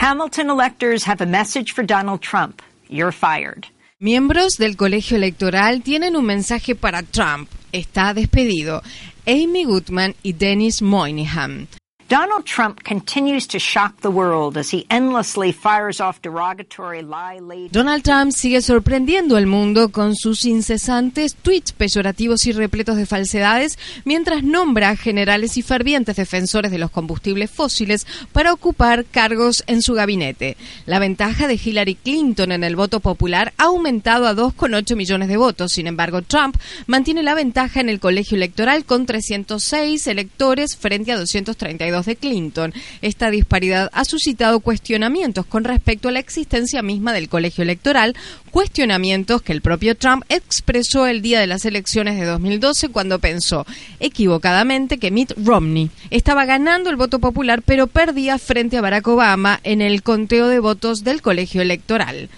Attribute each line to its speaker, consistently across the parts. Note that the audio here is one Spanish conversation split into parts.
Speaker 1: Hamilton electors have a message for Donald Trump. You're fired.
Speaker 2: Miembros del colegio electoral tienen un mensaje para Trump. Está despedido. Amy Goodman y Dennis Moynihan.
Speaker 1: Donald Trump continues to shock the world as he endlessly fires off derogatory lie
Speaker 2: Donald Trump sigue sorprendiendo al mundo con sus incesantes tweets peyorativos y repletos de falsedades, mientras nombra generales y fervientes defensores de los combustibles fósiles para ocupar cargos en su gabinete. La ventaja de Hillary Clinton en el voto popular ha aumentado a 2,8 millones de votos. Sin embargo, Trump mantiene la ventaja en el colegio electoral con 306 electores frente a 232 de Clinton. Esta disparidad ha suscitado cuestionamientos con respecto a la existencia misma del colegio electoral, cuestionamientos que el propio Trump expresó el día de las elecciones de 2012 cuando pensó equivocadamente que Mitt Romney estaba ganando el voto popular pero perdía frente a Barack Obama en el conteo de votos del colegio electoral.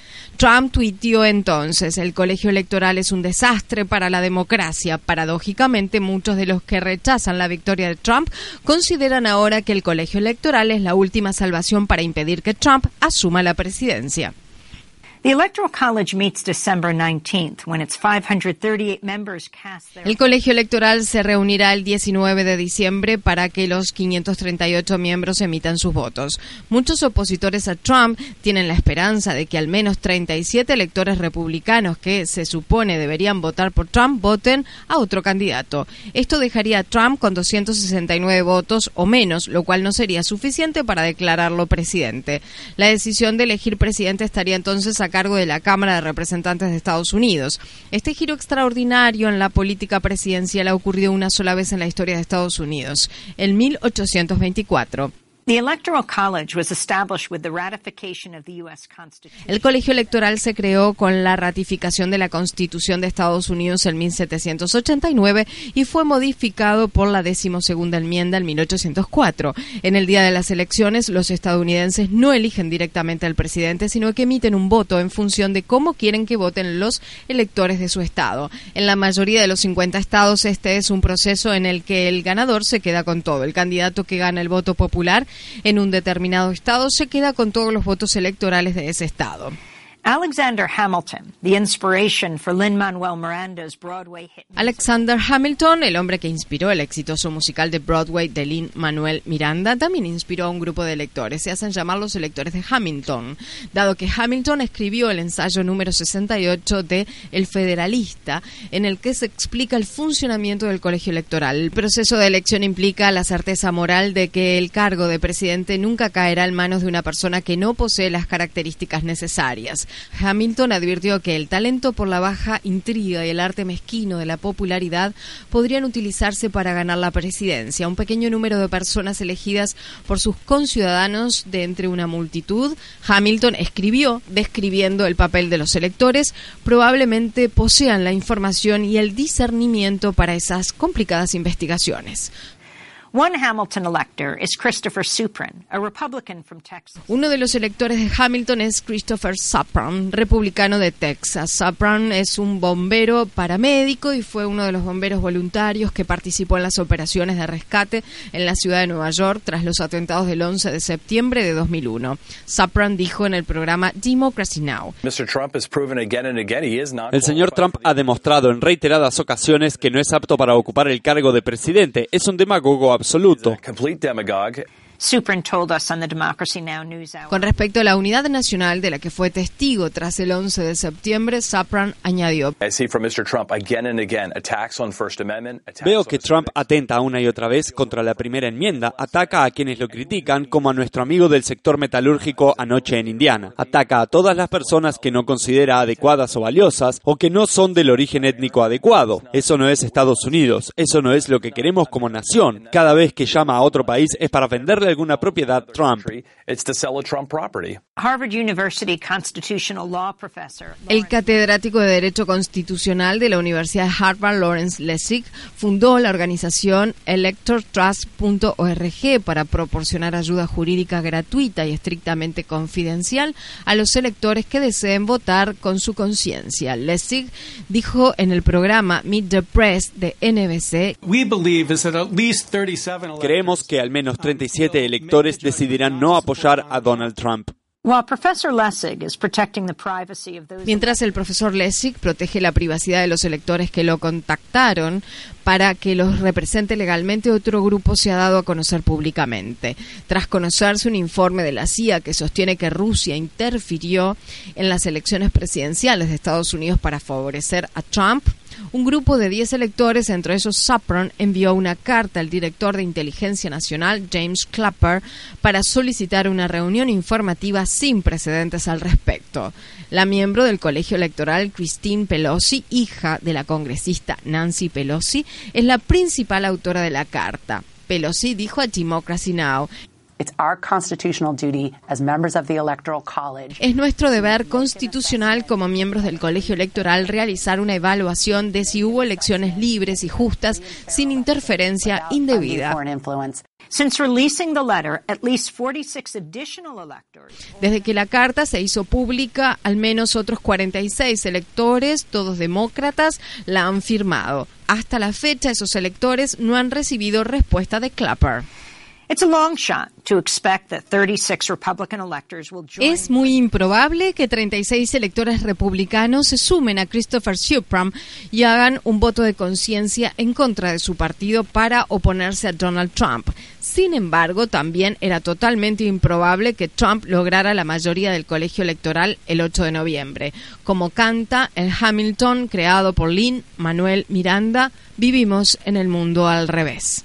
Speaker 2: Trump tuiteó entonces, el colegio electoral es un desastre para la democracia. Paradójicamente, muchos de los que rechazan la victoria de Trump consideran ahora que el colegio electoral es la última salvación para impedir que Trump asuma la presidencia. El colegio electoral se reunirá el 19 de diciembre para que los 538 miembros emitan sus votos. Muchos opositores a Trump tienen la esperanza de que al menos 37 electores republicanos que se supone deberían votar por Trump voten a otro candidato. Esto dejaría a Trump con 269 votos o menos, lo cual no sería suficiente para declararlo presidente. La decisión de elegir presidente estaría entonces a cargo de la Cámara de Representantes de Estados Unidos. Este giro extraordinario en la política presidencial ha ocurrido una sola vez en la historia de Estados Unidos, en 1824. El colegio electoral se creó con la ratificación de la Constitución de Estados Unidos en 1789 y fue modificado por la decimosegunda enmienda en 1804. En el día de las elecciones, los estadounidenses no eligen directamente al presidente, sino que emiten un voto en función de cómo quieren que voten los electores de su estado. En la mayoría de los 50 estados, este es un proceso en el que el ganador se queda con todo. El candidato que gana el voto popular en un determinado estado se queda con todos los votos electorales de ese estado.
Speaker 1: Alexander Hamilton, the inspiration for Lin-Manuel Miranda's Broadway hit.
Speaker 2: Alexander Hamilton, el hombre que inspiró el exitoso musical de Broadway de Lin-Manuel Miranda, también inspiró a un grupo de lectores. Se hacen llamar los electores de Hamilton, dado que Hamilton escribió el ensayo número 68 de El Federalista, en el que se explica el funcionamiento del colegio electoral. El proceso de elección implica la certeza moral de que el cargo de presidente nunca caerá en manos de una persona que no posee las características necesarias. Hamilton advirtió que el talento por la baja intriga y el arte mezquino de la popularidad podrían utilizarse para ganar la presidencia. Un pequeño número de personas elegidas por sus conciudadanos de entre una multitud, Hamilton escribió describiendo el papel de los electores, probablemente posean la información y el discernimiento para esas complicadas investigaciones. Uno de los electores de Hamilton es Christopher Supran, republicano de Texas. Supran es un bombero paramédico y fue uno de los bomberos voluntarios que participó en las operaciones de rescate en la ciudad de Nueva York tras los atentados del 11 de septiembre de 2001. Supran dijo en el programa Democracy Now!
Speaker 3: El señor Trump ha demostrado en reiteradas ocasiones que no es apto para ocupar el cargo de presidente. Es un demagogo absoluto. assoluto.
Speaker 2: Con respecto a la unidad nacional de la que fue testigo tras el 11 de septiembre, Sapran añadió:
Speaker 3: Veo que Trump atenta una y otra vez contra la primera enmienda, ataca a quienes lo critican, como a nuestro amigo del sector metalúrgico anoche en Indiana, ataca a todas las personas que no considera adecuadas o valiosas o que no son del origen étnico adecuado. Eso no es Estados Unidos, eso no es lo que queremos como nación. Cada vez que llama a otro país es para venderle alguna propiedad Trump.
Speaker 2: El catedrático de Derecho Constitucional de la Universidad de Harvard, Lawrence Lessig, fundó la organización electortrust.org para proporcionar ayuda jurídica gratuita y estrictamente confidencial a los electores que deseen votar con su conciencia. Lessig dijo en el programa Meet the Press de NBC:
Speaker 3: Creemos que al menos 37 de electores decidirán no apoyar a Donald Trump.
Speaker 2: Mientras el profesor Lessig protege la privacidad de los electores que lo contactaron para que los represente legalmente, otro grupo se ha dado a conocer públicamente. Tras conocerse un informe de la CIA que sostiene que Rusia interfirió en las elecciones presidenciales de Estados Unidos para favorecer a Trump, un grupo de 10 electores, entre ellos Supron, envió una carta al director de Inteligencia Nacional, James Clapper, para solicitar una reunión informativa sin precedentes al respecto. La miembro del colegio electoral, Christine Pelosi, hija de la congresista Nancy Pelosi, es la principal autora de la carta. Pelosi dijo a Democracy Now! Es nuestro deber constitucional como miembros del colegio electoral realizar una evaluación de si hubo elecciones libres y justas sin interferencia indebida. Desde que la carta se hizo pública, al menos otros 46 electores, todos demócratas, la han firmado. Hasta la fecha, esos electores no han recibido respuesta de Clapper. Es muy improbable que 36 electores republicanos se sumen a Christopher Supram y hagan un voto de conciencia en contra de su partido para oponerse a Donald Trump. Sin embargo, también era totalmente improbable que Trump lograra la mayoría del colegio electoral el 8 de noviembre. Como canta el Hamilton creado por Lynn Manuel Miranda, vivimos en el mundo al revés.